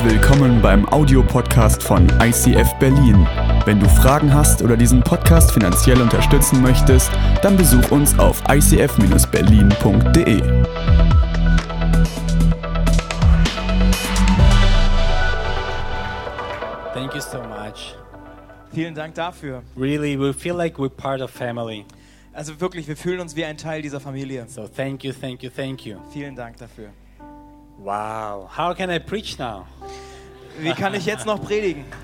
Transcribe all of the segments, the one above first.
Herzlich willkommen beim Audiopodcast von ICF Berlin. Wenn du Fragen hast oder diesen Podcast finanziell unterstützen möchtest, dann besuch uns auf icf-berlin.de. Thank you so much. Vielen Dank dafür. Really, we feel like we're part of family. Also wirklich, wir fühlen uns wie ein Teil dieser Familie. So thank you, thank you, thank you. Vielen Dank dafür. Wow. How can I preach now? Wie kann ich jetzt noch predigen?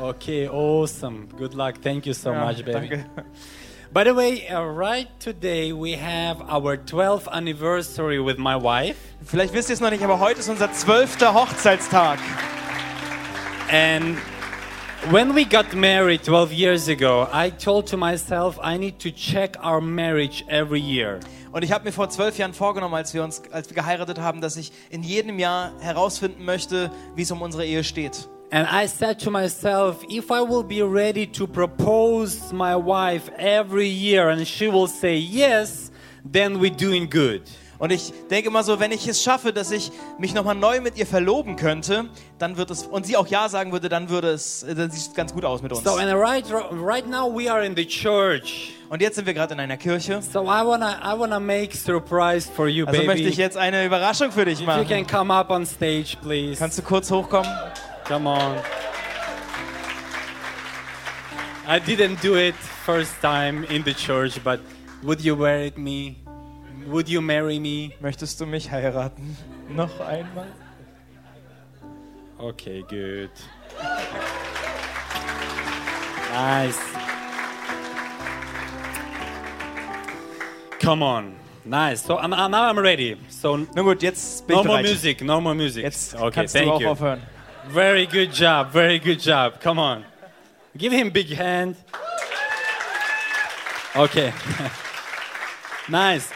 Okay, awesome. Good luck. Thank you so Ja, much, baby. danke. By the way, uh, right today we have our 12th anniversary with my wife. Vielleicht wisst ihr es noch nicht, aber heute ist unser zwölfter Hochzeitstag. And when we got married 12 years ago, I told to myself I need to check our marriage every year. Und ich habe mir vor zwölf Jahren vorgenommen, als wir uns, als wir geheiratet haben, dass ich in jedem Jahr herausfinden möchte, wie es um unsere Ehe steht. And I said to myself, if I will be ready to propose my wife every year and she will say yes, then we're doing good. Und ich denke mal so, wenn ich es schaffe, dass ich mich nochmal neu mit ihr verloben könnte, dann wird es, und sie auch Ja sagen würde, dann würde es, dann sieht es ganz gut aus mit uns. So, and right, right now we are in the church. Und jetzt sind wir gerade in einer Kirche. So I wanna, I wanna make surprise for you, Also möchte ich jetzt eine Überraschung für dich If you machen. can come up on stage, please. Kannst du kurz hochkommen? Come on. I didn't do it first time in the church, but would you marry me? Would you marry me? Möchtest du mich heiraten? Noch einmal? Okay, good. Nice. Come on. Nice. So I'm, I'm- now I'm ready. So Na gut, jetzt bin no ich more bereit. music, no more music. Jetzt okay, kannst du thank auch you. aufhören. Very good job. Very good job. Come on. Give him big hand. Okay. nice.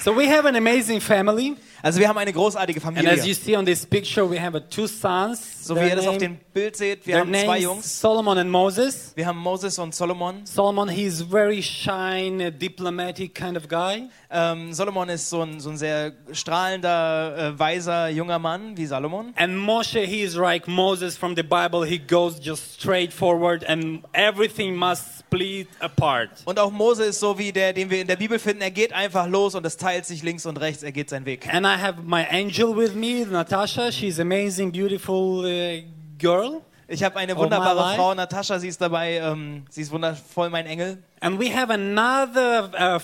So we have an amazing family. Also wir haben eine großartige And as you see on this picture, we have two sons. So wie ihr das auf dem Bild seht, wir haben zwei Jungs. Solomon and Moses. Wir haben Moses und Solomon. Solomon, he's very shy, diplomatic kind of guy. Ähm, Solomon ist so ein, so ein sehr strahlender, äh, weiser junger Mann wie Salomon. And Moshe, he is like Moses from the Bible. He goes just straight forward and everything must split apart. Und auch Mose ist so wie der, den wir in der Bibel finden. Er geht einfach los und es teilt sich links und rechts. Er geht seinen Weg. And I have my angel with me, Natasha. She's amazing, beautiful uh, girl. Ich habe eine wunderbare. Frau, Natascha, sie ist dabei. Ähm, sie ist wundervoll, mein Engel. And we have another uh,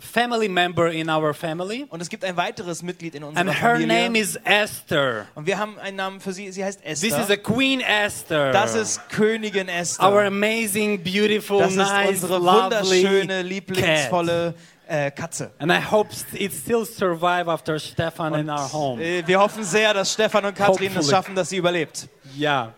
family member in our family. Und es gibt ein weiteres Mitglied in unserer And her Familie. name is Esther. und wir haben einen Namen für sie. Sie heißt This is Esther. a Queen Esther. Das ist Königin Esther. our amazing, beautiful, Das ist nice, unsere wunderschöne, lieblingsvolle äh, Katze. And I hope it still survive after Stefan in our home. Äh, wir hoffen sehr, dass Stefan und Katrin es Hopefully. schaffen, dass sie überlebt. Yeah.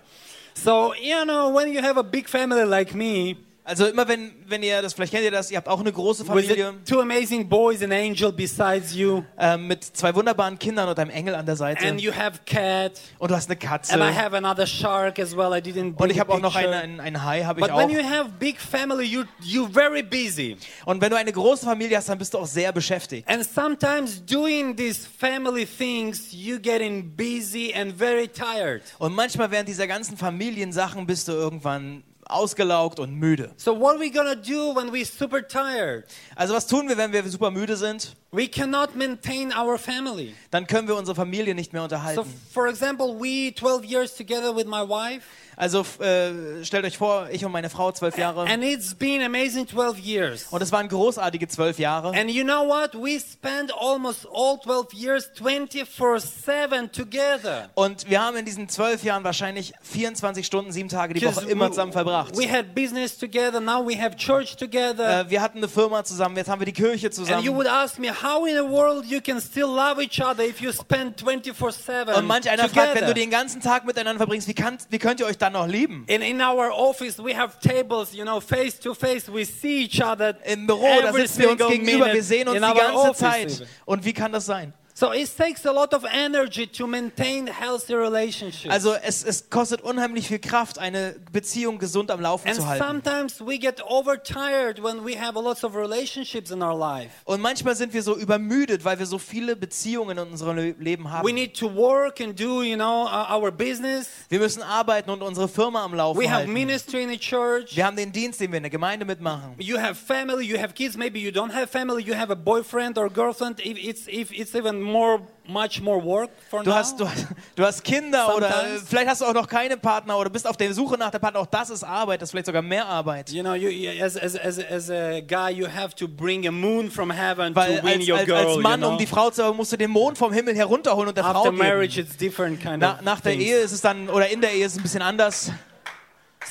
So, you know, when you have a big family like me, Also immer wenn, wenn ihr das, vielleicht kennt ihr das, ihr habt auch eine große Familie two amazing boys, an angel besides you, ähm, mit zwei wunderbaren Kindern und einem Engel an der Seite. and you have cat, und du hast eine Katze. and I have another shark as well. I didn't und ich habe auch noch einen, einen Hai, habe ich But auch. when you have big family, you you're very busy, Und wenn du eine große Familie hast, dann bist du auch sehr beschäftigt. and sometimes doing these family things, you getting busy and very tired. Und manchmal während dieser ganzen Familiensachen bist du irgendwann ausgelaugt und müde. So what are we gonna do when we're super tired? Also was tun wir, wenn wir super müde sind? We cannot maintain our family. Dann können wir unsere Familie nicht mehr So, unterhalten. for example, we 12 years together with my wife, Also äh, stellt euch vor, ich und meine Frau zwölf Jahre. and it's been amazing 12 years. Und es waren großartige zwölf Jahre. And you know what? We spent almost all 12 years 24/7 together. Und wir haben in diesen zwölf Jahren wahrscheinlich 24 Stunden, sieben Tage die Woche immer zusammen verbracht. We had business together. Now we have church together. Äh, wir hatten eine Firma zusammen, jetzt haben wir die Kirche and you zusammen. would ask me, how in the world you can still love each other if you spend 24/7 Und manch einer fragt, wenn du together? den ganzen Tag miteinander verbringst, wie, kann, wie könnt ihr euch dann noch lieben? In, in our office, we have tables, you know, face to face. We see each other Im Büro, da sitzen wir uns gegenüber, minute wir sehen uns in die ganze office Zeit. Und wie kann das sein? So it takes a lot of energy to maintain healthy relationships. Also es, es kostet unheimlich viel Kraft, eine Beziehung gesund am Laufen and zu halten. sometimes we get overtired when we have a lot of relationships in our life. Und manchmal sind wir so übermüdet, weil wir so viele Beziehungen in unserem Le Leben We need to work and do, you know, uh, our business. Wir müssen arbeiten und unsere Firma am Laufen We have ministry in the church. Wir haben den Dienst, den wir in der Gemeinde mitmachen. You have family, you have kids, maybe you don't have family, you have a boyfriend or girlfriend. If it's if it's even more much more work for Du now. hast, du, du hast Kinder oder Sometimes. vielleicht hast du auch noch keine Partner oder bist auf der Suche nach der Partner. Auch das ist Arbeit, das ist vielleicht sogar mehr Arbeit. You know, you, you as, as, as, as a guy, you have to bring a moon from heaven Weil to win als, your als, girl. als Mann, you know? um die Frau zu haben, musst du den Mond vom Himmel herunterholen und der Frau After geben. marriage, it's different kind Na, nach der things. Ehe ist es dann, oder in der Ehe ist es ein bisschen anders.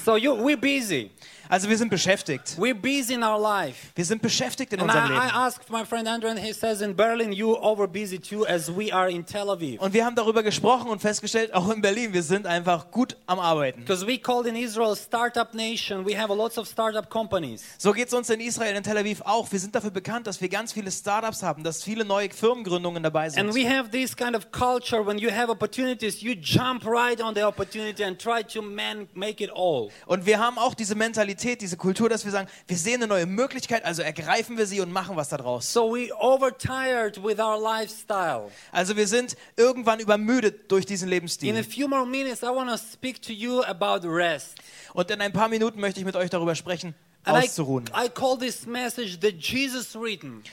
So you, we're busy. Also wir sind beschäftigt. We're busy in our life. Wir sind beschäftigt in And unserem I, I Leben. asked my friend Andrew, and he says in Berlin, you over busy too, as we are in Tel Aviv. Und wir haben darüber gesprochen und festgestellt, auch in Berlin, wir sind einfach gut am Arbeiten. Because we called in Israel startup nation. We have a lots of startup companies. So geht es uns in Israel, in Tel Aviv auch. Wir sind dafür bekannt, dass wir ganz viele Startups haben, dass viele neue Firmengründungen dabei And sind. we have this kind of culture when you have opportunities, you jump right on the opportunity and try to man, make it all. Und wir haben auch diese Mentalität, diese Kultur, dass wir sagen, wir sehen eine neue Möglichkeit, also ergreifen wir sie und machen was daraus. So we overtired with our lifestyle. Also wir sind irgendwann übermüdet durch diesen In a Lebensstil. few more minutes, I want to speak to you about rest. Und in ein paar Minuten möchte ich mit euch darüber sprechen, And I, auszuruhen. I call this message the Jesus written.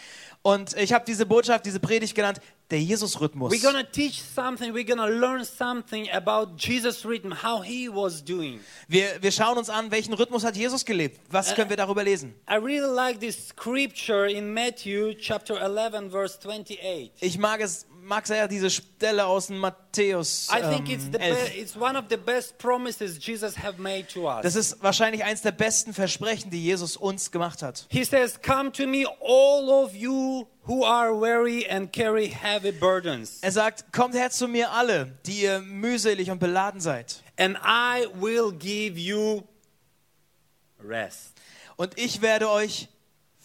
Und ich habe diese Botschaft, diese Predigt genannt, der Jesus-Rhythmus. We're to teach something, we're to learn something about Jesus written, how he was doing. Wir, wir schauen uns an, welchen Rhythmus hat Jesus gelebt. Was können wir darüber lesen? I really like this scripture in Matthew chapter 11 verse 28. Ich mag es, mag sehr diese Stelle aus Matthäus I think it's ähm, the 11. be- it's one of the best promises Jesus have made to us. Das ist wahrscheinlich eins der besten Versprechen, die Jesus uns gemacht hat. He says, "Come to me all of you who are weary and carry heavy burdens, Er sagt, kommt her zu mir alle, die ihr mühselig und beladen seid. and I will give you rest." Und ich werde euch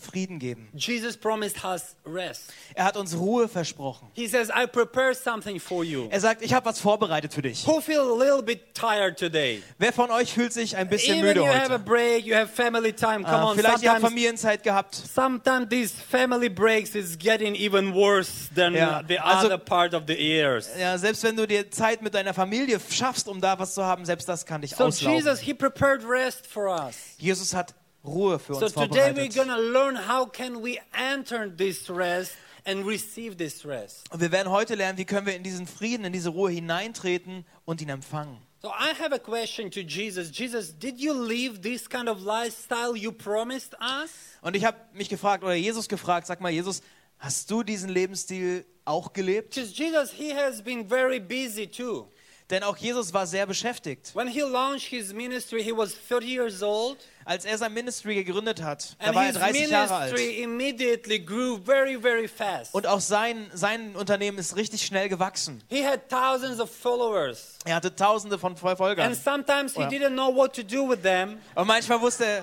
Frieden geben. Jesus promised us rest. Er hat uns Ruhe versprochen. He says, "I prepare something for you." Er sagt, ich habe was vorbereitet für dich. Who feel a little bit tired today? Wer von euch fühlt sich ein bisschen Even müde you have a heute? break, you have family time. Come on, vielleicht ihr habt sometimes Familienzeit gehabt. Sometimes these family breaks is getting even worse than Ja, the also- other part of the years. Ja, selbst wenn du dir Zeit mit deiner Familie schaffst, um da was zu haben, selbst das kann dich So auslaufen. Jesus, he prepared rest for us. Jesus hat Ruhe für So uns today we're vorbereitet. gonna learn how can we enter this rest and receive this rest. Und wir werden heute lernen, wie können wir in diesen Frieden, in diese Ruhe hineintreten und ihn empfangen. So I have a question to Jesus. Jesus, did you live this kind of lifestyle you promised us? Und ich habe mich gefragt, oder Jesus gefragt, sag mal, Jesus, hast du diesen Lebensstil auch gelebt? Because Jesus, he has been very busy too. Denn auch Jesus war sehr beschäftigt. When he launched his ministry, he was 30 years old. Als er sein Ministry gegründet hat, da war er his 30 Jahre alt. immediately grew very, very fast. Und auch sein, sein Unternehmen ist richtig schnell gewachsen. He had thousands of followers. Er hatte tausende von Verfolgern. And sometimes he Ja. didn't know what to do with them. Und manchmal wusste er...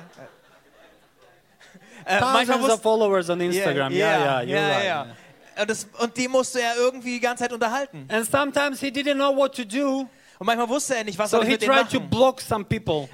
Äh, manchmal Thousands of wusste, followers on Instagram. Yeah, yeah, you're ja, right. ja. Und, das, und die musste er irgendwie die ganze Zeit unterhalten. And sometimes he didn't know what to do, Und manchmal wusste er nicht, was so soll ich mit denen machen.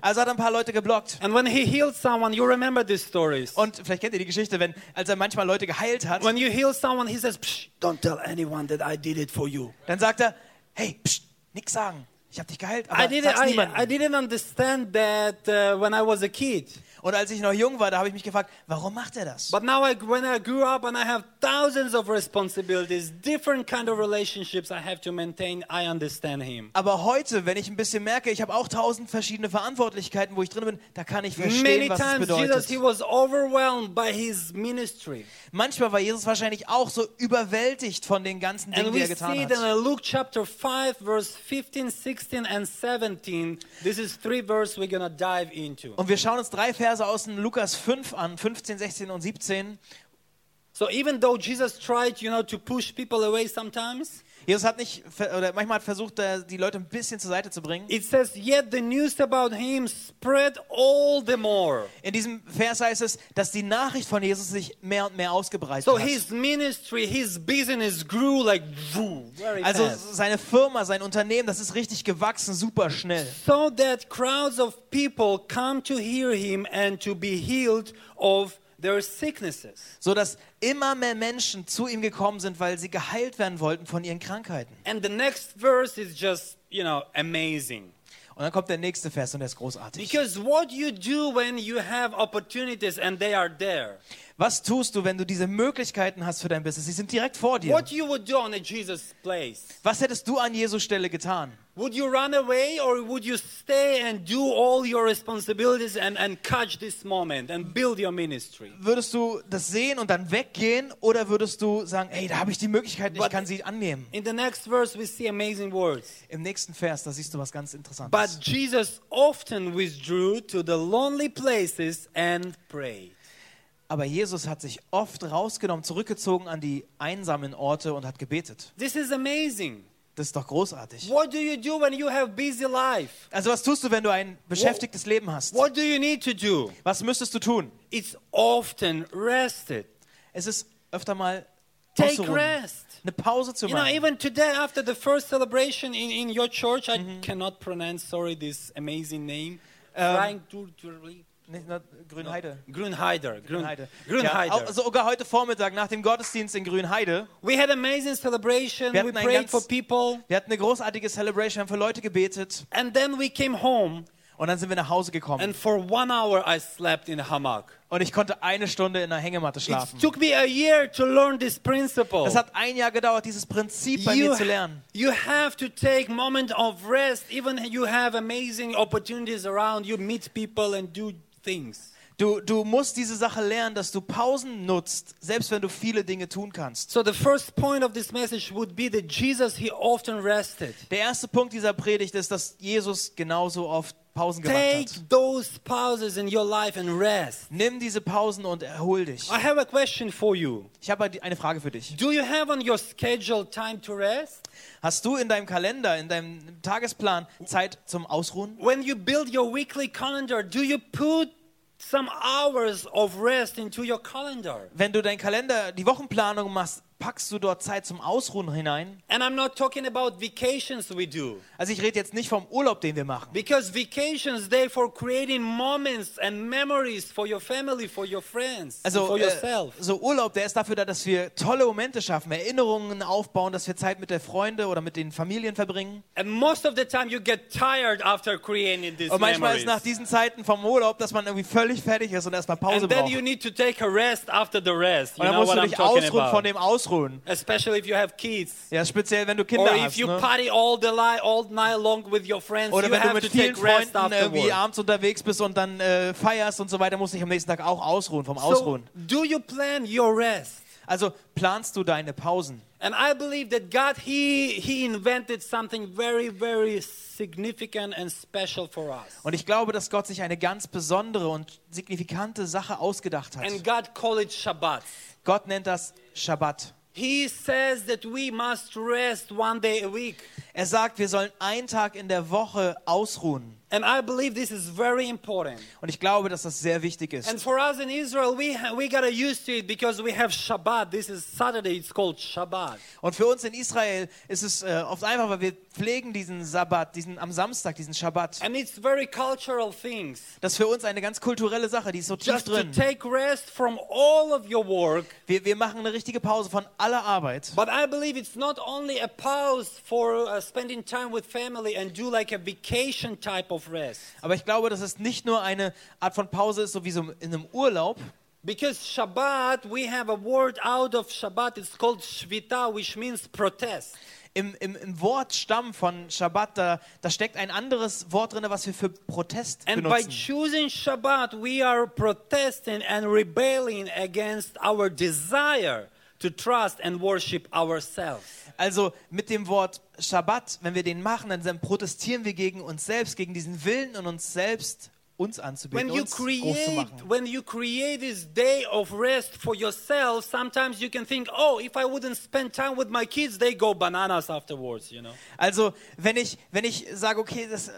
Also hat er ein paar Leute geblockt. And when he healed someone, you remember these stories. Und vielleicht kennt ihr die Geschichte, wenn, als er manchmal Leute geheilt hat, When you heal someone, he says, Psh, "Don't tell anyone that I did it for you." dann sagt er, hey, pst, nix sagen. Ich habe dich geheilt, aber I didn't. sag's I, niemandem. I didn't understand that uh, when I was a kid. Und als ich noch jung war, da habe ich mich gefragt, warum macht er das? But now, I, when I grew up and I have thousands of responsibilities, different kind of relationships I have to maintain, I understand him. Aber heute, wenn ich ein bisschen merke, ich habe auch tausend verschiedene Verantwortlichkeiten, wo ich drin bin, da kann ich Many verstehen, was es times Jesus bedeutet. he was overwhelmed by his ministry. Manchmal war Jesus wahrscheinlich auch so überwältigt von den ganzen Dingen, And die er getan in hat. uh, Luke chapter 5 verse 15, 16 and 17. This is three verses we're going to dive into. Und wir schauen uns drei Verse aus dem Lukas 5 an, 15, 16 und 17. So even though Jesus tried, you know, to push people away sometimes, Jesus hat nicht, oder manchmal hat versucht, äh, die Leute ein bisschen zur Seite zu bringen. It says, Yet the news about him spread all the more. In diesem Vers heißt es, dass die Nachricht von Jesus sich mehr und mehr ausgebreitet So hat. his ministry, his business grew like Also seine Firma, sein Unternehmen, das ist richtig gewachsen, super schnell. So that crowds of people come to hear him and to be healed of. So dass immer mehr Menschen zu ihm gekommen sind, weil sie geheilt werden wollten von ihren Krankheiten. And the next verse is just, you know, amazing. Und dann kommt der nächste Vers und der ist großartig. Because what you do when you have opportunities and they are there, Was tust du, wenn du diese Möglichkeiten hast für dein Business? Sie sind direkt vor dir. what you would do on a Jesus place? Was hättest du an Jesus Stelle getan? Would you run away or would you stay and do all your responsibilities and, and catch this moment and build your ministry? Würdest du das sehen und dann weggehen oder würdest du sagen, hey, da habe ich die Möglichkeit, ich kann sie annehmen? In the next verse, we see amazing words. Im nächsten Vers, da siehst du was ganz Interessantes. But Jesus often withdrew to the lonely places and prayed. Aber Jesus hat sich oft rausgenommen, zurückgezogen an die einsamen Orte und hat gebetet. This is amazing. Das ist doch großartig. What do you do when you have busy life? Also was tust du, wenn du ein beschäftigtes Leben hast? What do you need to do? Was müsstest du tun? It's often rested. Es ist öfter mal Take rest. eine Pause zu You know, machen. even today after the first celebration in, in your church, I Mm-hmm. cannot pronounce, sorry, this amazing name. Um, Dur- Nicht nur Grünheide. Grünheider. Grün, Grünheide. Grünheider. Ja, auch sogar heute Vormittag nach dem Gottesdienst in Grünheide. We had amazing celebration. Wir We prayed ganz- for people. Wir hatten eine großartige Celebration, haben für Leute gebetet And then we came home. und dann sind wir nach Hause gekommen. And for one hour, I slept in a hammock. Und ich konnte eine Stunde in der Hängematte It schlafen. took me a year to learn this principle. Es hat ein Jahr gedauert, dieses Prinzip bei You, mir zu lernen. you have to take moment of rest. Even you have amazing opportunities around you, meet people and do things. Du, du musst diese Sache lernen, dass du Pausen nutzt, selbst wenn du viele Dinge tun kannst. So the first point of this message would be that Jesus, he often rested. Der erste Punkt dieser Predigt ist, dass Jesus genauso oft Pausen gemacht Take hat. those pauses in your life and rest. Nimm diese Pausen und erhol dich. I have a question for you. Ich habe eine Frage für dich. Do you have on your schedule time to rest? Hast du in deinem Kalender, in deinem Tagesplan Zeit zum Ausruhen? When you build your weekly calendar, do you put some hours of rest into your calendar? Wenn du deinen Kalender, die Wochenplanung machst, packst du dort Zeit zum Ausruhen hinein? And I'm not talking about vacations we do. Also ich rede jetzt nicht vom Urlaub, den wir machen. Because vacations, they for creating moments and memories for your family, for your friends, and Also for äh, yourself. so Urlaub, der ist dafür da, dass wir tolle Momente schaffen, Erinnerungen aufbauen, dass wir Zeit mit der Freunde oder mit den Familien verbringen. And most of the time you get tired after creating these Und manchmal ist memories. nach diesen Zeiten vom Urlaub, dass man irgendwie völlig fertig ist und erstmal Pause and then braucht. you need to take a rest after the rest. You Und dann know musst what du dich ausruhen about. von dem Ausruhen. Especially if you have kids. Ja, speziell wenn du Or Kinder if hast. you Ne? party all the li- all night long with your friends, Oder you wenn du have mit to vielen take rest Freunden irgendwie afterward. abends unterwegs bist und dann äh, feierst und so weiter, musst du dich am nächsten Tag auch ausruhen, vom So, Ausruhen. do you plan your rest? Also planst du deine Pausen. And I believe that God, He He invented something very, very significant and special for us. Und ich glaube, dass Gott sich eine ganz besondere und signifikante Sache ausgedacht hat. And God called it Shabbat. Gott nennt das Schabbat. He says that we must rest one day a week. Er sagt, wir sollen einen Tag in der Woche ausruhen. And I believe this is very important. Und ich glaube, dass das sehr wichtig And ist. for us in Israel, we, we got used to it because we have Shabbat. This is Saturday, it's called Shabbat. Und für uns in Israel ist es äh, oft einfach, weil wir pflegen diesen Sabbat, diesen am Samstag, diesen Schabbat. And it's very cultural things. Das ist für uns eine ganz kulturelle Sache, die ist so tief Just to drin. take rest from all of your work. Wir, wir machen eine richtige Pause von aller Arbeit. But I believe it's not only a pause for uh, spending time with family and do like a vacation type of. Aber ich glaube, dass es nicht nur eine Art von Pause ist, so wie so in einem Urlaub, Because Shabbat, we have a word out of Shabbat, it's called Shvita, which means protest. im, im, im Wortstamm von Schabbat, da, da steckt ein anderes Wort drin, was wir für Protest And by benutzen. choosing Shabbat, we are protesting and rebelling against our desire to trust and worship ourselves. Also mit dem Wort Schabbat, wenn wir den machen, dann protestieren wir gegen uns selbst, gegen diesen Willen in uns selbst, uns anzubeten, When you create, when you create this day of rest for yourself, sometimes you can think, oh, if I wouldn't spend time with my kids, they go bananas afterwards, you know. Also, wenn ich, wenn ich sage, okay, das,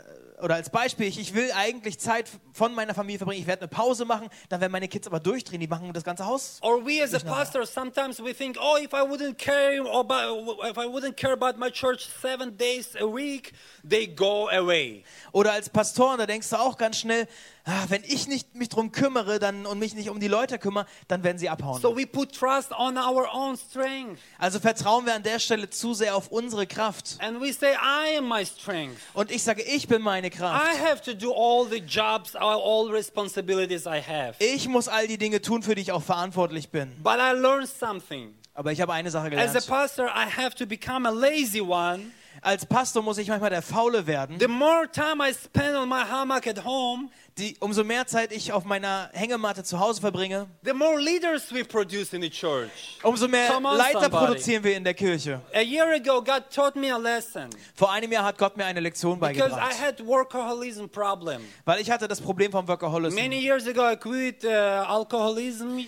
oder als Beispiel, ich, ich will eigentlich Zeit von meiner Familie verbringen, ich werde eine Pause machen, dann werden meine Kids aber durchdrehen, die machen das ganze Haus. Or we as a pastor, sometimes we think, oh, if I wouldn't care about, if I wouldn't care about my church seven days a week, they go away. Oder als Pastor, da denkst du auch ganz schnell, ah, wenn ich nicht mich drum kümmere dann, und mich nicht um die Leute kümmere, dann werden sie abhauen. So we put trust on our own strength. Also vertrauen wir an der Stelle zu sehr auf unsere Kraft. And we say, I am my strength. Und ich sage, ich bin meine Kraft. I have to do all the jobs, all- all responsibilities I have. Ich muss all die Dinge tun, für die ich auch verantwortlich bin. But I learned something. Aber ich habe eine Sache As a gelernt. pastor, I have to become a lazy one. Als Pastor muss ich manchmal der Faule werden. The more time I spend on my hammock at home, Die, umso mehr Zeit ich auf meiner Hängematte zu Hause verbringe, the more leaders we produce in the church. umso mehr on, Leiter somebody. produzieren wir in der Kirche. A year ago, God taught me a lesson Vor einem Jahr hat Gott mir eine Lektion because I beigebracht. had workaholism problem. Weil ich hatte das Problem vom Workaholism. Many years ago, I quit uh, alcoholism.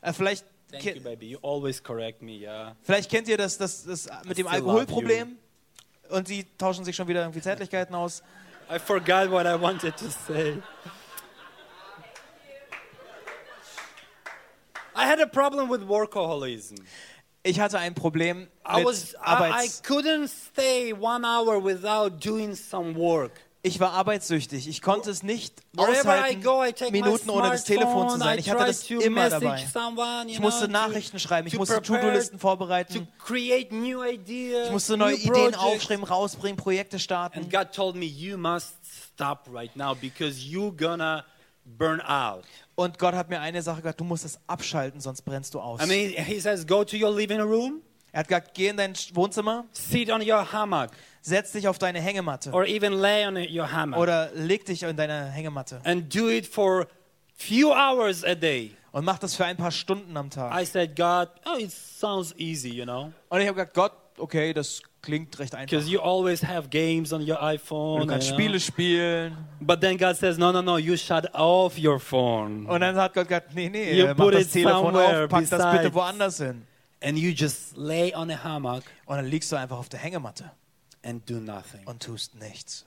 Äh, vielleicht, Thank you, baby. You always correct me, yeah. vielleicht kennt ihr das, das, das mit dem still love Alkoholproblem. Und sie tauschen sich schon wieder irgendwie Zärtlichkeiten aus. I forgot what I wanted to say. I had a problem with workaholism. Ich hatte ein Problem I mit was I, I couldn't stay one hour without doing some work. Ich war arbeitssüchtig. Ich konnte es nicht I aushalten, go, I Minuten ohne das Telefon zu sein. I Ich hatte das to immer dabei. someone, Ich musste know, to- Nachrichten schreiben, ich to musste To-Do-Listen to vorbereiten, create new ideas, ich musste neue new Ideen projects. aufschreiben, rausbringen, Projekte And starten. God told me, you must stop right now because you're gonna burn out. Und Gott hat mir eine Sache gesagt, du musst es abschalten, sonst brennst du aus. I mean, He says, go to your living room, Er hat gesagt, geh in dein Wohnzimmer, sit on your hammock, setz dich auf deine Hängematte or even lay on your hammock, oder leg dich in deine Hängematte and do it for few hours a day. und mach das für ein paar Stunden am Tag. I said, God, oh, it sounds easy, you know, Und ich habe gesagt, Gott, okay, das klingt recht einfach. because you always have games on your iPhone. Du kannst you know. Spiele spielen. But then God says, no, no, no, you shut off your phone. Und dann hat Gott gesagt, nee, nee, You mach put das Telefon auf, pack das besides. bitte woanders hin. And you just lay on a hammock Und dann liegst du einfach auf der Hängematte and do nothing. und tust nichts.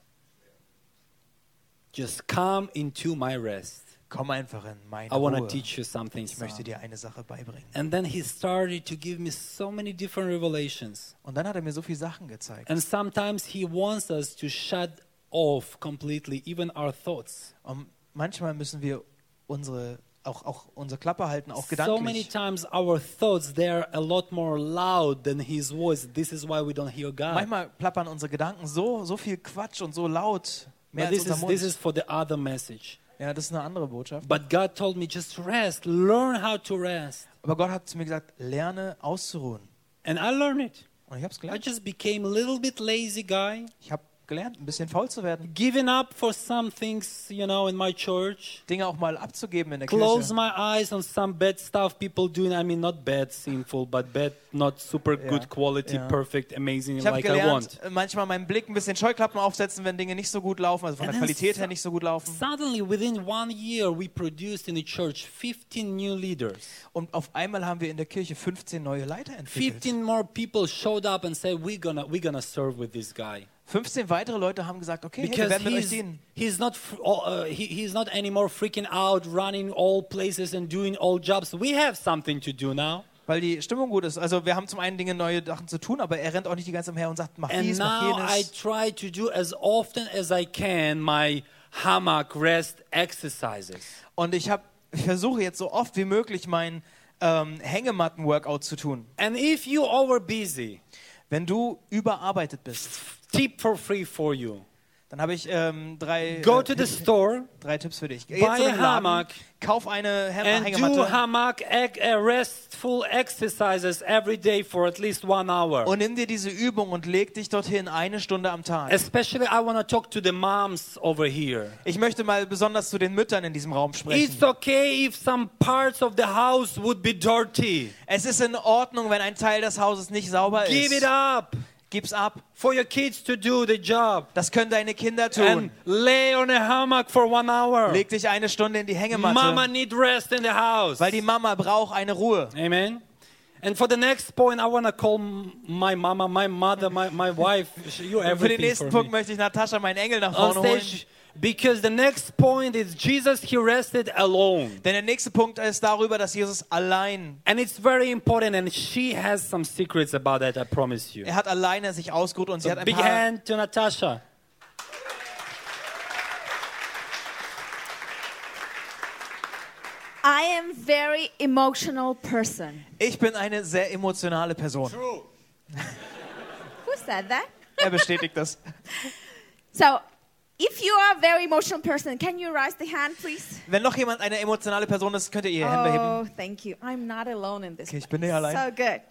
Just come into my rest. Komm einfach in meine I want to Ruhe. teach you something. Ich möchte son. dir eine Sache beibringen. And then he started to give me so many different revelations. Und dann hat er mir so viele Sachen gezeigt. And sometimes he wants us to shut off completely even our thoughts. Und manchmal müssen wir unsere, auch, auch unsere Klappe halten, auch So many gedanklich. times our thoughts they're a lot more loud than his voice. This is why we don't hear God. Manchmal plappern unsere Gedanken so, so viel Quatsch und so laut, mehr But als this unser is this Mund. is for the other message. Ja, das ist eine andere Botschaft. But God told me just rest, learn how to rest. Aber Gott hat zu mir gesagt, lerne auszuruhen. And I learned it. Und ich habe es I gelernt. just became a little bit lazy guy, Ich habe gelernt, ein bisschen faul zu werden. giving up for some things, you know, in my church. Dinge auch mal abzugeben in der Close Kirche. my eyes on some bad stuff people doing. I mean, not bad, sinful, but bad, not super Ja, good quality, ja. perfect, amazing, like I want. gelernt, äh, manchmal meinen Blick ein bisschen Scheuklappen aufsetzen, wenn Dinge nicht so gut laufen, also von And der Qualität her nicht so gut laufen. Suddenly, within one year, we produced in the church 15 new leaders. Und auf einmal haben wir in der Kirche 15 neue Leiter entwickelt. 15 more people showed up and said, "We're gonna, we're gonna serve with this guy." 15 weitere Leute haben gesagt, okay, hey, wir werden mit euch he's, dienen. he's not fr- uh, he, he's not anymore freaking out running all places and doing all jobs we have something to do now Weil die Stimmung gut ist. Also wir haben zum einen Dinge, neue Sachen zu tun, aber er rennt auch nicht die ganze Zeit umher und sagt, mach and dies, mach now i jenes. try to do as often as i can my hammock rest exercises Und ich, hab, ich versuche jetzt so oft wie möglich mein ähm, Hängematten-Workout zu tun. and if you over busy Wenn du überarbeitet bist, tip for free for you dann habe ich ähm, drei, go äh, to the store drei Tipps für dich. Geh Buy a hammock kauf eine Häng and do Hängematte hammock ec- uh, restful exercises every day for at least one hour und nimm dir diese Übung und leg dich dorthin eine Stunde am Tag. especially i want to talk to the moms over here Ich möchte mal besonders zu den Müttern in diesem Raum sprechen. It's okay if some parts of the house would be dirty. Es ist in Ordnung, wenn ein Teil des Hauses nicht sauber Give it ist. up. Gib's ab. for your kids to do the job. Das können deine Kinder tun. And lay on a hammock for one hour. Leg dich eine Stunde in die Hängematte, Mama need rest in the house. weil die Mama braucht eine Ruhe. Amen. And for the next point, I want to call my mama, my mother, my, my wife. You Für den everything nächsten Punkt möchte ich Natascha, meinen Engel, nach vorne holen. Because the next point is Jesus, he rested alone. Denn der nächste Punkt ist darüber, dass Jesus allein, And it's very important, and she has some secrets about that, I promise you. er hat alleine sich ausgeruht und sie hat ein Big paar hand to Natasha. I am very emotional person. Ich bin eine sehr emotionale Person. Who said that? Er bestätigt das. So, if you are a very emotional person, can you raise the hand, please? Wenn noch jemand eine emotionale Person ist, könnt ihr ihr Hände heben. Oh, thank you. I'm not alone in this. Okay, ich bin nicht allein. So good.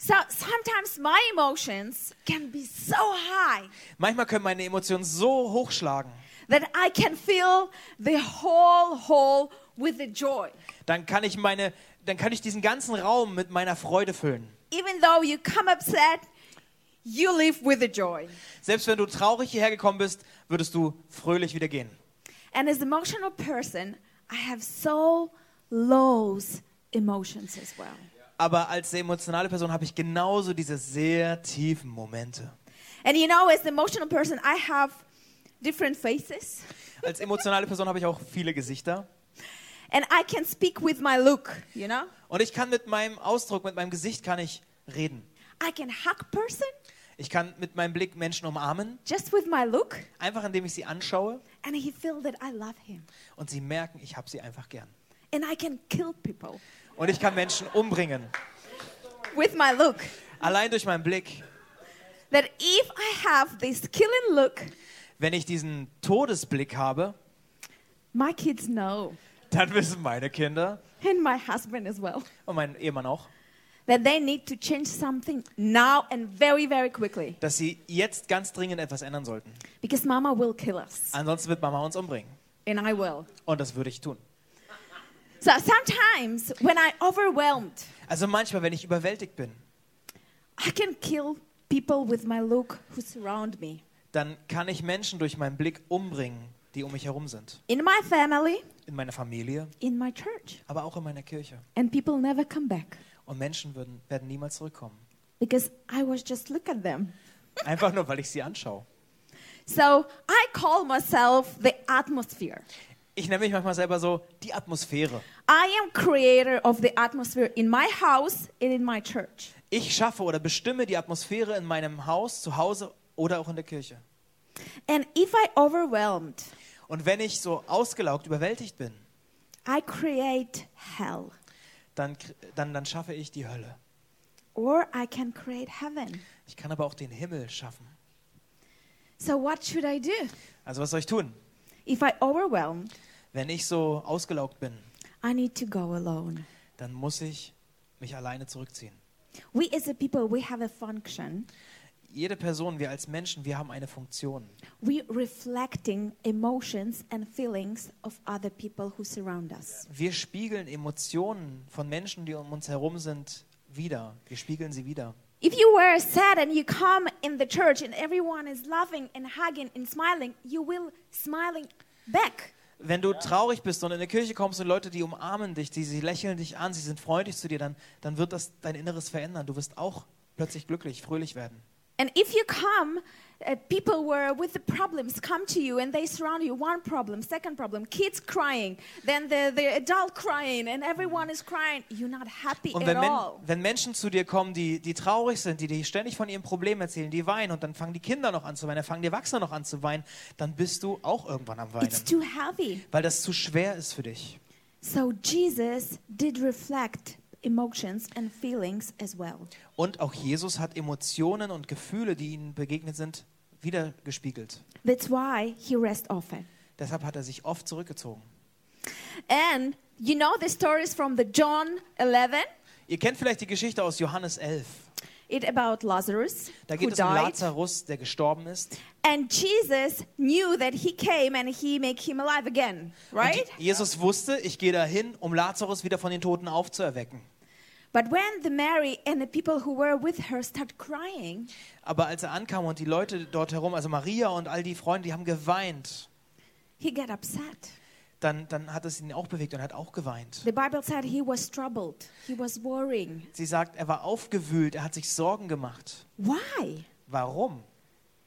So sometimes my emotions can be so high Manchmal können meine Emotionen so hochschlagen, that I can fill the whole hole with the joy. dann kann ich meine, dann kann ich diesen ganzen Raum mit meiner Freude füllen. Even though you come upset, you live with the joy. Selbst wenn du traurig hierher gekommen bist, würdest du fröhlich wieder gehen. And as an emotional person, I have so lows emotions as well. Aber als emotionale Person habe ich genauso diese sehr tiefen Momente. And you know, as an emotional person, I have different faces. Als emotionale Person habe ich auch viele Gesichter. And I can speak with my look, you know? Und ich kann mit meinem Ausdruck, mit meinem Gesicht kann ich reden. I can hug person Ich kann mit meinem Blick Menschen umarmen, just with my look, einfach indem ich sie anschaue. And he feel that I love him. und sie merken, ich habe sie einfach gern. And I can kill people. Und ich kann Menschen umbringen, with my look. allein durch meinen Blick. That if I have this killing look, Wenn ich diesen Todesblick habe, my kids know, dann wissen meine Kinder. And my husband as well, und mein Ehemann auch, that they need to change something now and very, very quickly. dass sie jetzt ganz dringend etwas ändern sollten. Because mama will kill us, Ansonsten wird Mama uns umbringen. and I will. Und das würde ich tun. So sometimes when I overwhelmed, Also manchmal, wenn ich überwältigt bin, I can kill people with my look who surround me. dann kann ich Menschen durch meinen Blick umbringen, die um mich herum sind. In my family, In meiner Familie, in my church. aber auch in meiner Kirche. And people never come back Und Menschen würden, werden niemals zurückkommen. because I was just look at them. Einfach nur, weil ich sie anschaue. So I call myself the atmosphere. Ich nenne mich manchmal selber so die Atmosphäre. I am creator of the atmosphere in my house and in my church. Ich schaffe oder bestimme die Atmosphäre in meinem Haus, zu Hause oder auch in der Kirche. And if I overwhelmed, Und wenn ich so ausgelaugt, überwältigt bin, I create hell. Dann, dann, dann schaffe ich die Hölle. Or I can create heaven. Ich kann aber auch den Himmel schaffen. So what should I do? Also was soll ich tun? If I overwhelmed, Wenn ich so ausgelaugt bin, I need to go alone. dann muss ich mich alleine zurückziehen. We as a people, we have a function. Jede Person, wir als Menschen, wir haben eine Funktion. We reflecting emotions and feelings of other people who surround us. Wir spiegeln Emotionen von Menschen, die um uns herum sind, wieder. Wir spiegeln sie wieder. If you were sad and you come in the church and everyone is laughing and hugging and smiling, you will smiling back. Wenn du traurig bist und in eine Kirche kommst und Leute, die umarmen dich, die sie lächeln dich an, sie sind freundlich zu dir, dann, dann wird das dein Inneres verändern. Du wirst auch plötzlich glücklich, fröhlich werden. And if you come, uh, people were with the problems come to you and they surround you. One problem, second problem, kids crying, then the, the adult crying, and everyone is crying. You're not happy Und at wenn, Men all. wenn Menschen zu dir kommen, die, die traurig sind, die dir ständig von ihrem Problem erzählen, die weinen und dann fangen die Kinder noch an zu weinen, dann fangen die Erwachsenen noch an zu weinen, dann bist du auch irgendwann am Weinen, It's too heavy. weil das zu schwer ist für dich. So Jesus did reflect emotions and feelings as well. Und auch Jesus hat Emotionen und Gefühle, die ihm begegnet sind, wiedergespiegelt. That's why he rest often. Deshalb hat er sich oft zurückgezogen. And you know the stories from the John 11? Ihr kennt vielleicht die Geschichte aus Johannes 11. It about Lazarus Da who geht es um died. Lazarus, der gestorben ist. And Jesus knew that he came and he make him alive again, Und right? Jesus wusste, ich gehe dahin, um Lazarus wieder von den Toten aufzuerwecken. But when the Mary and the people who were with her start crying, Aber als er ankam und die Leute dort herum, also Maria und all die Freunde, die haben geweint, he got upset. dann, dann hat es ihn auch bewegt und hat auch geweint. The Bible said he was troubled. He was worrying. Sie sagt, er war aufgewühlt, er hat sich Sorgen gemacht. Why? Warum?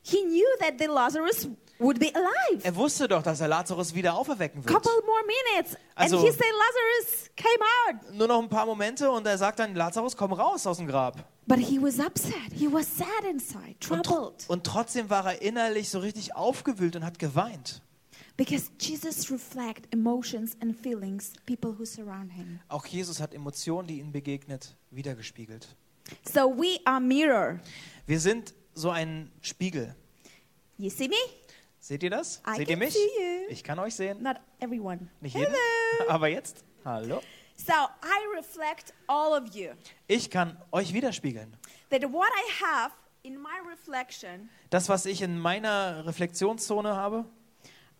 He knew that the Lazarus would be alive. Er wusste doch, dass er Lazarus wieder auferwecken wird. Couple more minutes, Also- and he said Lazarus came out. Nur noch ein paar Momente und er sagt dann, Lazarus, komm raus aus dem Grab. But he was upset. He was sad inside, Und, tr- troubled, und trotzdem war er innerlich so richtig aufgewühlt und hat geweint. because Jesus reflects emotions and feelings people who surround him. Auch Jesus hat Emotionen, die ihm begegnet, wiedergespiegelt. So we are mirror. Wir sind so ein Spiegel. You see me? Seht ihr das? I Seht ihr mich? see you. Ich kann euch sehen. Not everyone. Nicht jeden, aber jetzt. Hallo. So I reflect all of you. Ich kann euch widerspiegeln. That what I have in my reflection, Das, was ich in meiner Reflexionszone habe,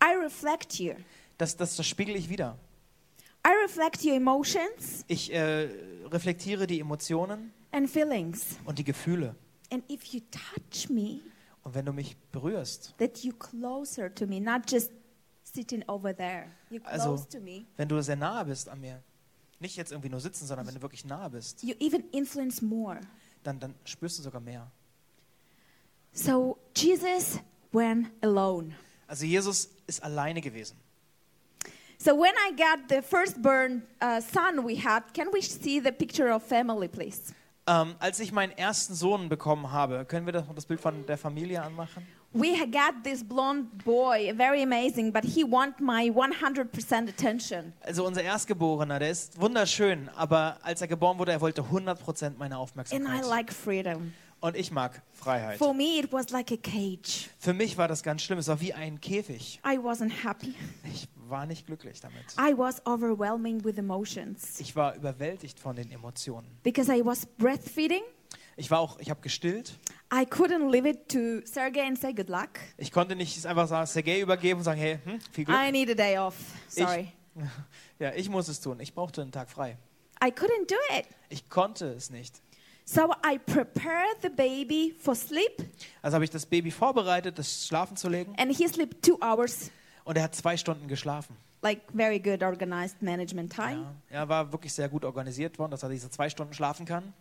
I reflect you. das, das, das spiegel ich wieder. I reflect your emotions Ich äh, reflektiere die Emotionen and feelings. und die Gefühle. And if you touch me, Und wenn du mich berührst, that you closer to me, not just sitting over there. You're close Also- to me. wenn du sehr nahe bist an mir, nicht jetzt irgendwie nur sitzen, sondern wenn du wirklich nahe bist, You even influence more. dann, dann spürst du sogar mehr. So Jesus went alone. Also Jesus ist alleine gewesen. So when I got the firstborn uh, son we had, can we see the picture of family, please? Ähm, als ich meinen ersten Sohn bekommen habe, können wir das, das Bild von der Familie anmachen? We got this blonde boy, very amazing, but he want my 100% attention. Also unser Erstgeborener, der ist wunderschön, aber als er geboren wurde, er wollte 100% meine And I Aufmerksamkeit. like freedom. Und ich mag Freiheit. For me, it was like a cage. Für mich war das ganz schlimm, es war wie ein Käfig. I wasn't happy. Ich war nicht glücklich damit. I was overwhelming with emotions Ich war überwältigt von den Emotionen. because I was breastfeeding. Ich war auch, ich habe gestillt. I couldn't leave it to Sergey and say good luck. Ich konnte nicht einfach sagen, Sergei übergeben und sagen, hey, hm, viel Glück. I need a day off. Sorry. Ja, ich muss es tun. Ich brauchte einen Tag frei. I couldn't do it. Ich konnte es nicht. So I prepared the baby for sleep, Also habe ich das Baby vorbereitet, das schlafen zu legen. and he slept two hours, Und er hat zwei Stunden geschlafen. like very good organized management time. Ja, er war wirklich sehr gut organisiert worden, dass er diese zwei Stunden schlafen kann.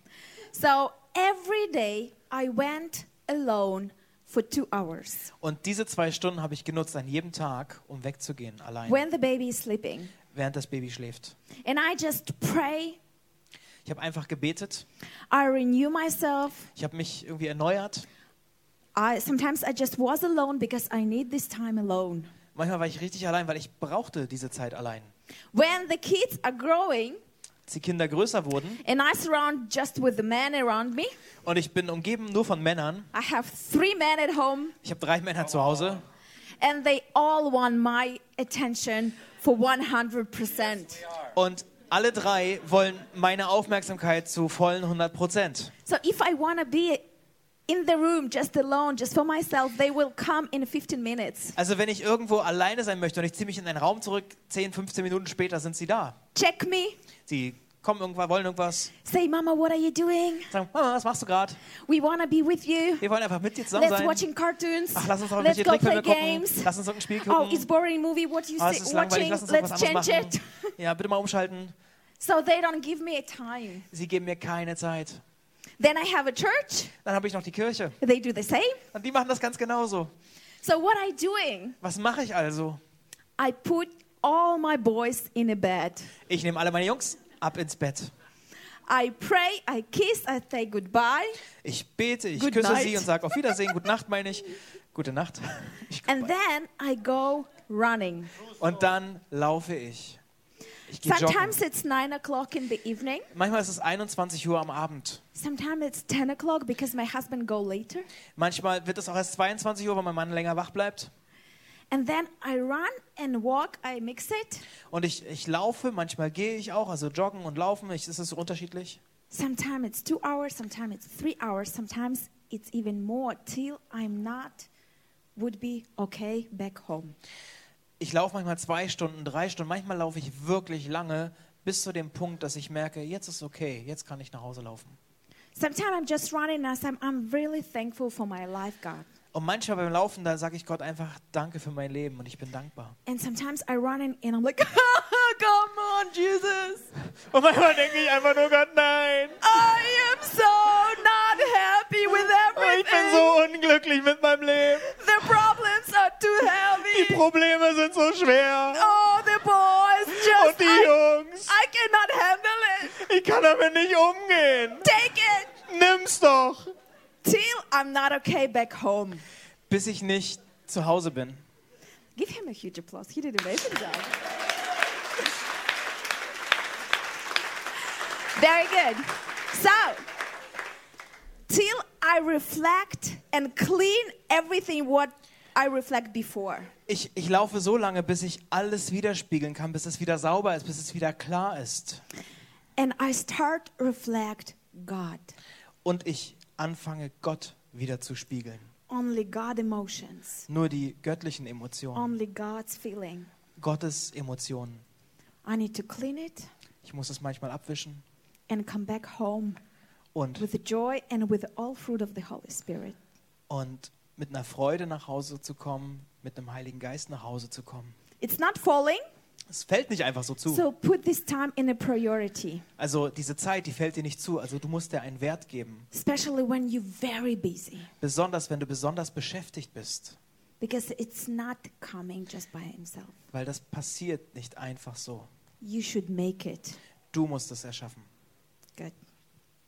So every day I went alone for two hours Und diese zwei Stunden habe ich genutzt an jedem Tag, um wegzugehen, allein, when the baby is sleeping. während das Baby schläft. And I just pray, Ich habe einfach gebetet. I renew myself. Ich habe mich irgendwie erneuert. I sometimes I just was alone because I need this time alone. Manchmal war ich richtig allein, weil ich brauchte diese Zeit allein. When the kids are growing Als die Kinder größer wurden and I surround just with the men around me, und ich bin umgeben nur von Männern. I have three men at home Ich habe drei Männer zu Hause and they all want my attention for 100%. und alle drei wollen meine Aufmerksamkeit zu vollen 100 Prozent. So if I want to be in the room just alone, just for myself, they will come in 15 minutes. Also wenn ich irgendwo alleine sein möchte und ich ziehe mich in einen Raum zurück, 10, 15 Minuten später sind sie da. Check me, Sie kommen irgendwann, wollen irgendwas, say, Mama, what are you doing? sagen, Mama, was machst du gerade? We want to be with you. Wir wollen einfach mit dir zusammen Let's sein. watching cartoons. Ach, lass uns doch Let's welche go play Trickfilme gucken. games. Lass uns irgendein Spiel Oh, gucken. it's boring movie. What you Ah, say, es ist watching? lass uns Let's change anderes it. machen. Ja, bitte mal umschalten. So they don't give me a time. Sie geben mir keine Zeit. Then I have a church. Dann habe ich noch die Kirche. They do the same. Und die machen das ganz genauso. So what I doing? Was mache ich also? I put all my boys in a bed. Ich nehme alle meine Jungs ab ins Bett. I pray, I kiss, I say goodbye, Ich bete, ich Good küsse night. sie und sage auf Wiedersehen, gute Nacht meine ich. Gute Nacht. Ich and then I go running. und dann laufe ich. Ich joggen. Sometimes it's nine o'clock in the evening. Manchmal ist es 21 Uhr am Abend. Sometimes it's 10 o'clock because my husband go later. Manchmal wird es auch erst 22 Uhr, weil mein Mann länger wach bleibt. And then I run and walk, I mix it. Und ich, ich laufe, manchmal gehe ich auch, also joggen und laufen. Ich, es ist so unterschiedlich. Sometimes it's two hours, sometimes it's three hours, sometimes it's even more till I'm not would be okay back home. Ich laufe manchmal zwei Stunden, drei Stunden. Manchmal laufe ich wirklich lange, bis zu dem Punkt, dass ich merke, jetzt ist okay, jetzt kann ich nach Hause laufen. Sometimes I'm just running and I'm, I'm really thankful for my life, God. Und manchmal beim Laufen, da sage ich Gott einfach Danke für mein Leben und ich bin dankbar. And sometimes I run and I'm like, come on, Jesus. Und manchmal denke ich einfach nur Gott, nein. I am so not happy with Ich bin everything. so unglücklich mit meinem Leben. The problems are too Die heavy. Probleme sind so schwer. Oh, the boys just, Und die I, Jungs, I cannot handle it. ich kann damit nicht umgehen. Take it Nimm's doch. Till I'm not okay back home. Bis ich nicht zu Hause bin. Give him a huge applause. He did an amazing job. Very good. So, till I reflect and clean everything what I reflect before. Ich, ich laufe so lange, bis ich alles widerspiegeln kann, bis es wieder sauber ist, bis es wieder klar ist. And I start reflect God. Und ich anfange, Gott wieder zu spiegeln. Only God emotions. Nur die göttlichen Emotionen. Only God's feeling. Gottes Emotionen. I need to clean it Ich muss es manchmal abwischen. and come back home Und, with joy and with all fruit of the Holy Spirit. und mit einer Freude nach Hause zu kommen, mit einem Heiligen Geist nach Hause zu kommen. It's not falling, Es fällt nicht einfach so zu. so put this time in a priority, Also diese Zeit, die fällt dir nicht zu. Also du musst dir einen Wert geben. especially when you're very busy, Besonders, wenn du besonders beschäftigt bist. because it's not coming just by himself. Weil das passiert nicht einfach so. You should make it. Du musst es erschaffen. Good.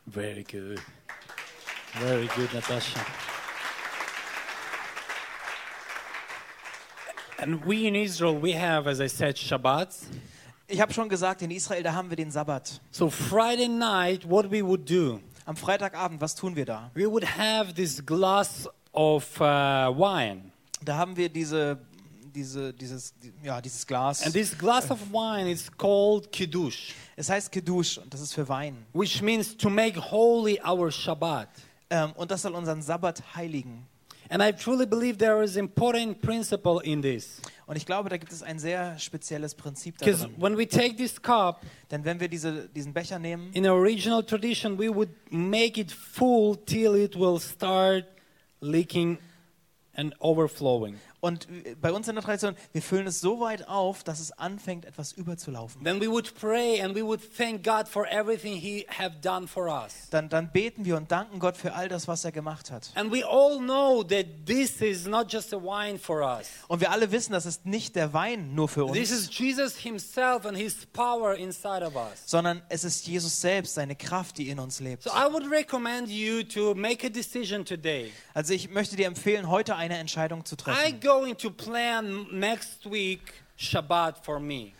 Very good. Very good, Natasha. And we in Israel, we have, as I said, Shabbats. Ich habe schon gesagt, in Israel, da haben wir den Sabbat. So Friday night, what we would do, Am Freitagabend, was tun wir da? we would have this glass of uh, wine. Da haben wir diese, diese, dieses, ja, dieses Glas. And this glass of wine is called Kiddush, Es heißt Kiddush und das ist für Wein. which means to make holy our Shabbat. Ähm, und das soll unseren Sabbat heiligen. And I truly believe there is important principle in this. Und ich glaube, da gibt es ein sehr spezielles Prinzip darin. when we take this cup, Denn wenn wir diese, diesen Becher nehmen, in original tradition, we would make it full till it will start leaking and overflowing. Und bei uns in der Tradition, wir füllen es so weit auf, dass es anfängt, etwas überzulaufen. Then we would pray and we would thank God for everything He have done for us. Dann, dann beten wir und danken Gott für all das, was er gemacht hat. And we all know that this is not just a wine for us. Und wir alle wissen, das ist nicht der Wein nur für This uns, is Jesus Himself and His power inside of us. sondern es ist Jesus selbst, seine Kraft, die in uns lebt. So I would recommend you to make a decision today. Also ich möchte dir empfehlen, heute eine Entscheidung zu treffen. Going to plan next week Shabbat for me.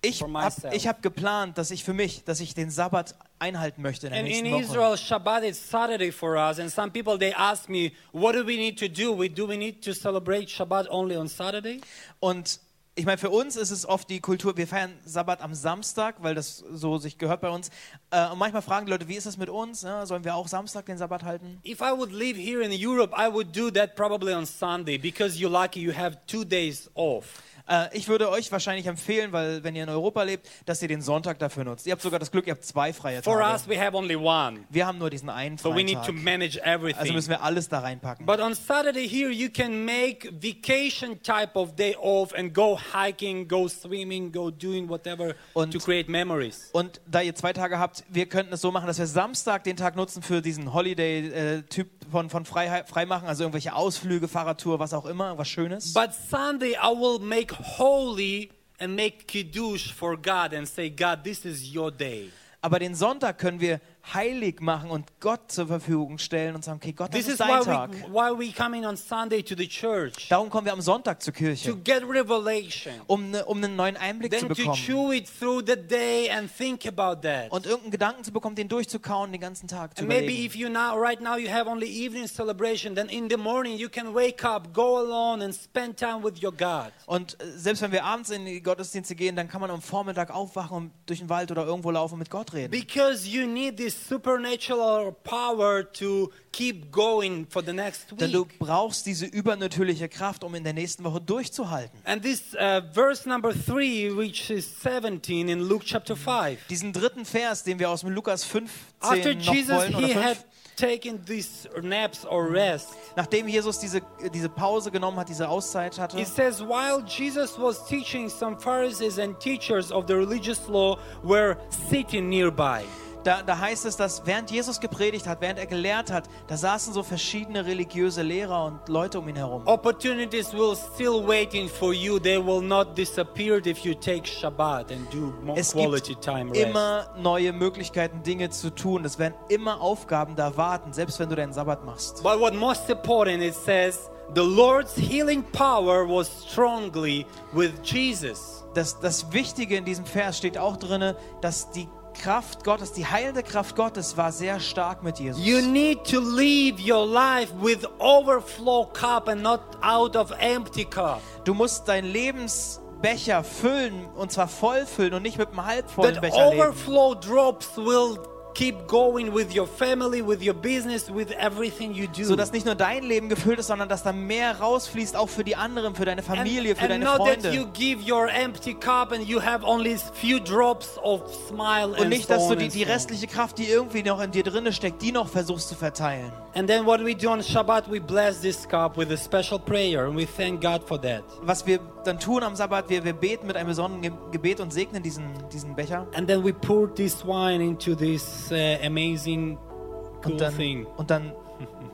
Ich habe hab geplant, dass ich für mich, dass ich den Sabbat einhalten möchte in der And in nächsten Woche. Israel, Shabbat is Saturday for us. And some people they ask me, what do we need to do? We, do we need to celebrate Shabbat only on Saturday? Und ich meine, für uns ist es oft die Kultur, wir feiern Sabbat am Samstag, weil das so sich gehört bei uns. Äh, und manchmal fragen die Leute, wie ist das mit uns? Ja, sollen wir auch Samstag den Sabbat halten? If I would live here in Europe, I would do that probably on Sunday because you're lucky you have two days off. Äh, ich würde euch wahrscheinlich empfehlen, weil wenn ihr in Europa lebt, dass ihr den Sonntag dafür nutzt. Ihr habt sogar das Glück, ihr habt zwei freie For Tage. us, we have only one. Wir haben nur diesen einen So we freien need to Tag. manage Also everything. müssen wir alles da reinpacken. But on Saturday here, you can make vacation type of day off and go hiking, go swimming, go doing whatever Und- to create memories. Und da ihr zwei Tage habt, wir könnten es so machen, dass wir Samstag den Tag nutzen für diesen Holiday-Typ von, von Freiheit, Freimachen, also irgendwelche Ausflüge, Fahrradtour, was auch immer, was Schönes. But Sunday, I will make holy and make kiddush for God and say, God, this is your day. Aber den Sonntag können wir heilig machen und Gott zur Verfügung stellen und sagen, okay, Gott, das This ist is dein Tag. we, why we come in on Sunday to the church Darum kommen wir am Sonntag zur to Kirche, get revelation, um, ne, um einen neuen Einblick zu bekommen. chew it through the day and think about that. Und irgendeinen Gedanken zu bekommen, den durchzukauen, den ganzen Tag zu And maybe überlegen. if you now, right now, you have only evening celebration, then in the morning you can wake up, go alone, and spend time with your God. Und äh, selbst wenn wir abends in die Gottesdienste gehen, dann kann man am Vormittag aufwachen und durch den Wald oder irgendwo laufen und mit Gott reden. Because you need this this supernatural power to keep going for the next week. Denn du brauchst diese übernatürliche Kraft, um in der nächsten Woche durchzuhalten. And this uh, verse number three, which is 17 in Luke chapter 5. Diesen dritten Vers, den wir aus dem Lukas 15 After noch Jesus, wollen, oder he 5, had taken these naps or rest. nachdem Jesus diese, diese Pause genommen hat, diese Auszeit hatte, It says, while Jesus was teaching, some Pharisees and teachers of the religious law were sitting nearby. Da, da heißt es, dass während Jesus gepredigt hat, während er gelehrt hat, da saßen so verschiedene religiöse Lehrer und Leute um ihn herum. Opportunities will still waiting for you. They will not disappear if you take Shabbat and do more Es quality gibt time rest. immer neue Möglichkeiten, Dinge zu tun. Es werden immer Aufgaben da warten, selbst wenn du deinen Sabbat machst. But what most important, it says, the Lord's healing power was strongly with Jesus. Das, das Wichtige in diesem Vers steht auch drin, dass die Kraft Gottes, die heilende Kraft Gottes war sehr stark mit Jesus. You need to live your life with overflow cup and not out of empty cup. Du musst deinen Lebensbecher füllen und zwar voll füllen und nicht mit einem halbvollen That Becher leben. overflow drops will keep going with your family, with your business, with everything you do. So dass nicht nur dein Leben gefüllt ist, sondern dass da mehr rausfließt, auch für die anderen, für deine Familie, für and deine not that you Freunde. give your empty cup and you have only few drops of smile Und and nicht, so dass du die, and die restliche Kraft, die irgendwie noch in dir drinne steckt, die noch versuchst zu verteilen. And then what we do on Shabbat, we bless this cup with a special prayer and we thank God for that. Was wir dann tun am Sabbat, wir, wir beten mit einem besonderen Ge- Gebet und segnen diesen, diesen Becher. And then we pour this wine into this uh, amazing cool Und dann, thing. und dann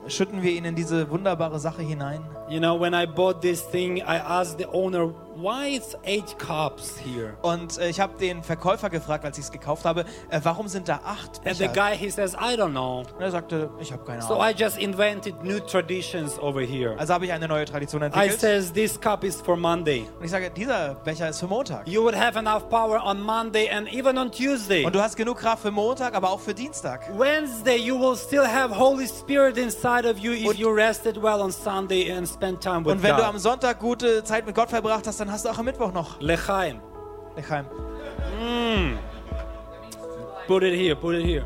schütten wir ihn in diese wunderbare Sache hinein. You know, when I bought this thing, I asked the owner, why it's eight cups here? Und äh, ich habe den Verkäufer gefragt, als ich es gekauft habe, äh, warum sind da acht And the Becher? guy, he says, I don't know. Und er sagte, ich habe keine So Ahnung. I just invented new traditions over here. Also habe ich eine neue Tradition I entwickelt. says, this cup is for Monday. Und ich sage, dieser Becher ist für Montag. You would have enough power on Monday and even on Tuesday. Und du hast genug Kraft für Montag, aber auch für Dienstag. Wednesday, you will still have Holy Spirit inside of you if Und- you rested well on Sunday and spent time with Und wenn du am God. Sonntag gute Zeit mit Gott verbracht hast, dann hast du auch am Mittwoch noch Lechaim. Lechaim. Put it here, put it here.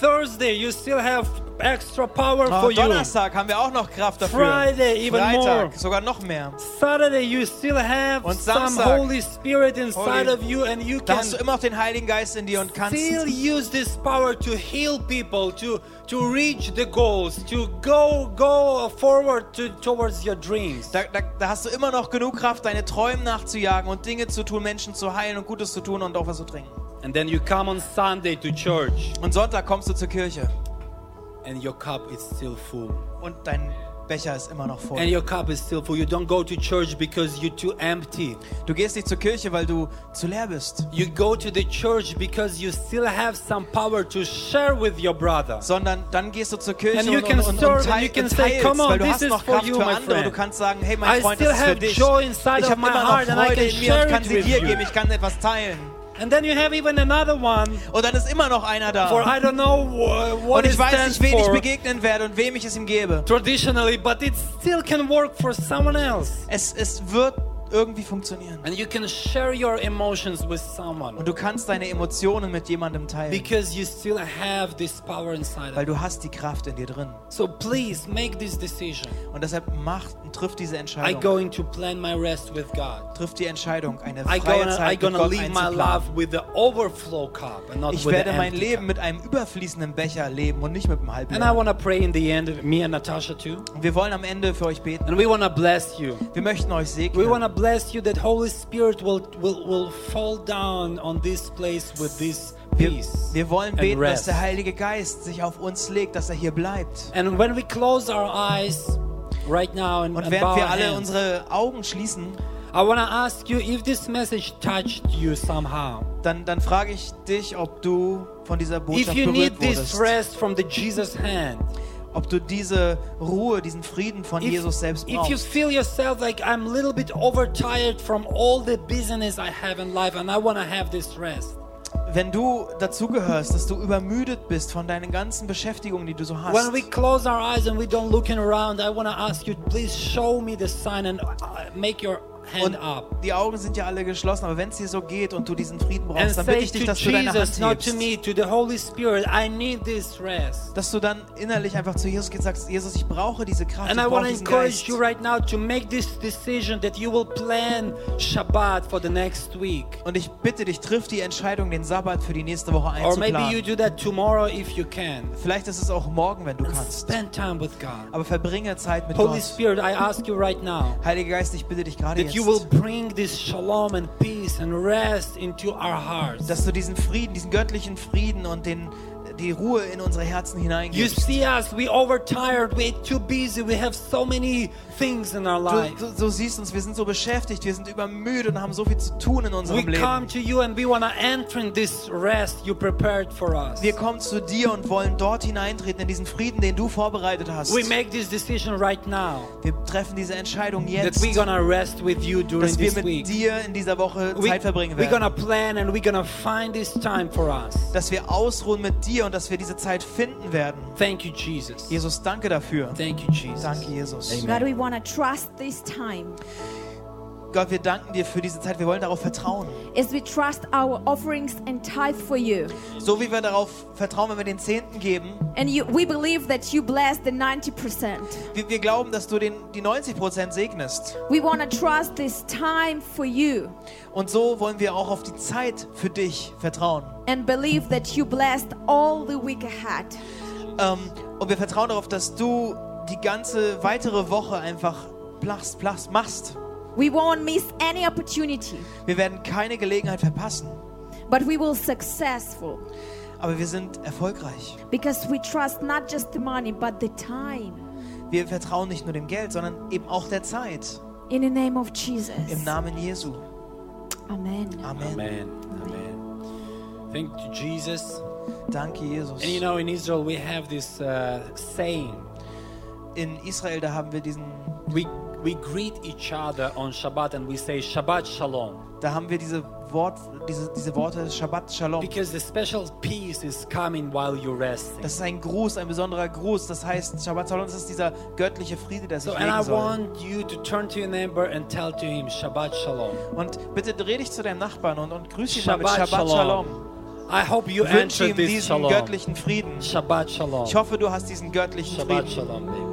Thursday, you still have extra power Oh, for you. Donnerstag haben wir auch noch Kraft dafür. Friday, even Freitag, more. sogar noch mehr. Saturday, you still have Und some Samstag. Holy Spirit inside Holy- of you, and you can hast du immer noch den Heiligen Geist in dir und kannst still use this power to heal people, to to reach the goals, to go go forward to, towards your dreams. Da, da, da hast du immer noch genug Kraft, deine Träume nachzujagen und Dinge zu tun, Menschen zu heilen und Gutes zu tun und auch was zu trinken. And then you come on Sunday to church, Und Sonntag kommst du zur Kirche and your cup is still full. und dein Becher ist immer noch voll. And your cup is still full. You don't go to church because you're too empty. Du gehst nicht zur Kirche, weil du zu leer bist, You go to the church because you still have some power to share with your brother. sondern dann gehst du zur Kirche And und, und, und, serve und, teil, you can und say, teilst, "Come on, weil du this hast noch Kraft you, für andere. Du kannst sagen, hey, mein I Freund, das ist für dich. Ich habe immer noch Freude in mir und kann sie dir geben. Ich kann etwas teilen. And then you have even another one Und dann ist immer noch einer da. for I don't know wh- what Und it ich weiß nicht, wen ich begegnen werde und wem ich es ihm gebe. traditionally, but it still can work for someone else. Es, es wird irgendwie funktionieren. And you can share your emotions with someone Und du kannst deine Emotionen mit jemandem teilen, because you still have this power inside weil du hast die Kraft in dir drin. So please make this decision. Und deshalb mach und triff diese I Entscheidung. going to plan my rest with God. Triff die Entscheidung, eine I freie gonna, I Zeit mit gonna Gott my with the overflow cup and not Ich with the werde mein Leben cup. mit einem überfließenden Becher leben und nicht mit einem And I halben. want to pray in the end, me and Natasha too. Und wir wollen am Ende für euch beten. And we want to bless you. Wir möchten euch We segnen. want to bless you that Holy Spirit will, will, will fall down on this place with this Wir, peace wir wollen and beten, dass der Heilige Geist sich auf uns legt, dass er hier bleibt. And when we close our eyes right now and, Und während wir alle hands, unsere Augen schließen, I want to ask you if this message touched you somehow. dann, dann frage ich dich, ob du von dieser If Botschaft you need berührt this wurdest. rest from the Jesus hand. Ob du diese Ruhe, diesen Frieden von Jesus selbst if you brauchst. feel yourself like I'm a little bit overtired from all the business I have in life and I want to have this rest. Wenn du dazugehörst, dass du übermüdet bist von deinen ganzen Beschäftigungen, die du so hast. When we close our eyes and we don't looking around, I want to ask you, please show me the sign and uh, make your hand Und up die Augen sind ja alle geschlossen, aber wenn es dir so geht und du diesen Frieden and brauchst, dann bitte ich dich, to dass du deine Jesus, Hand to hebst. me, to the Holy Spirit. Dass du dann innerlich einfach zu Jesus gehst und sagst, Jesus, ich brauche diese Kraft, And ich brauche to diesen Geist. you right now to make this decision that you will plan Shabbat for the next week. Und ich bitte dich, triff die Entscheidung, den Sabbat für die nächste Woche Or maybe you einzuplanen. do that tomorrow if you can. Vielleicht ist es auch morgen, wenn du And kannst. Aber verbringe Zeit mit Holy Gott. Spirit, I ask you right now Heiliger Geist, ich bitte dich gerade you will bring this shalom and peace and rest into our hearts. dass du diesen Frieden, diesen göttlichen Frieden und den, die Ruhe in unsere Herzen You hineingibst. see us, we overtired, we're too busy, we have so many things in our life. Du, du, du siehst uns, wir sind so beschäftigt, wir sind übermüdet und haben so viel zu tun in We unserem come Leben. to you and we want to enter in this rest you prepared for us. Wir kommen zu dir und wollen dort hineintreten, in diesen Frieden, den du vorbereitet hast. We make this decision right now Wir treffen diese Entscheidung that jetzt, we're gonna rest with you during dass wir this mit week. dir in dieser Woche We, Zeit verbringen we're gonna werden. plan and we're gonna find this time for us. Dass wir ausruhen mit dir und dass wir diese Zeit finden werden. Thank you, Jesus. Jesus, danke dafür. Thank you, Jesus. Danke, Jesus. Amen. God, we want to trust this time Gott, wir danken dir für diese Zeit. Wir wollen darauf vertrauen. as we trust our offerings and tithe for you. So wie wir darauf vertrauen, wenn wir den Zehnten geben. And you, we believe that you bless the 90%. Wir, wir glauben, dass du den, die 90 Prozent segnest. We want to trust this time for you Und so wollen wir auch auf die Zeit für dich vertrauen. and believe that you blessed all the week ahead. Ähm, und wir vertrauen darauf, dass du die ganze weitere Woche einfach plachst, plachst, machst. We won't miss any opportunity, Wir werden keine Gelegenheit verpassen. but we will successful Aber wir sind erfolgreich. because we trust not just the money but the time. Wir vertrauen nicht nur dem Geld, sondern eben auch der Zeit. In the name of Jesus. Im Namen Jesu. Amen. Amen. Amen. Amen. Thank you, Jesus. Danke, Jesus. And you know, in Israel, we have this uh, saying. In Israel, da haben wir diesen, We, we greet each other on Shabbat and we say Shabbat Shalom. da haben wir diese Wort, diese, diese Worte Shabbat Shalom. Because the special peace is coming while you're resting. Das ist ein Gruß, ein besonderer Gruß. Das heißt, Shabbat Shalom, das ist dieser göttliche Friede, der sich So, and I legen soll. want you to turn to your neighbor and tell to him Shabbat Shalom. Und bitte dreh dich zu deinem Nachbarn und, und grüß ihn mal mit Shabbat Shalom. Shalom. I hope you Wünsche ihm diesen Shalom. göttlichen Frieden. Shabbat Shalom. Ich hoffe, du hast diesen göttlichen Shabbat Frieden. Shalom, baby.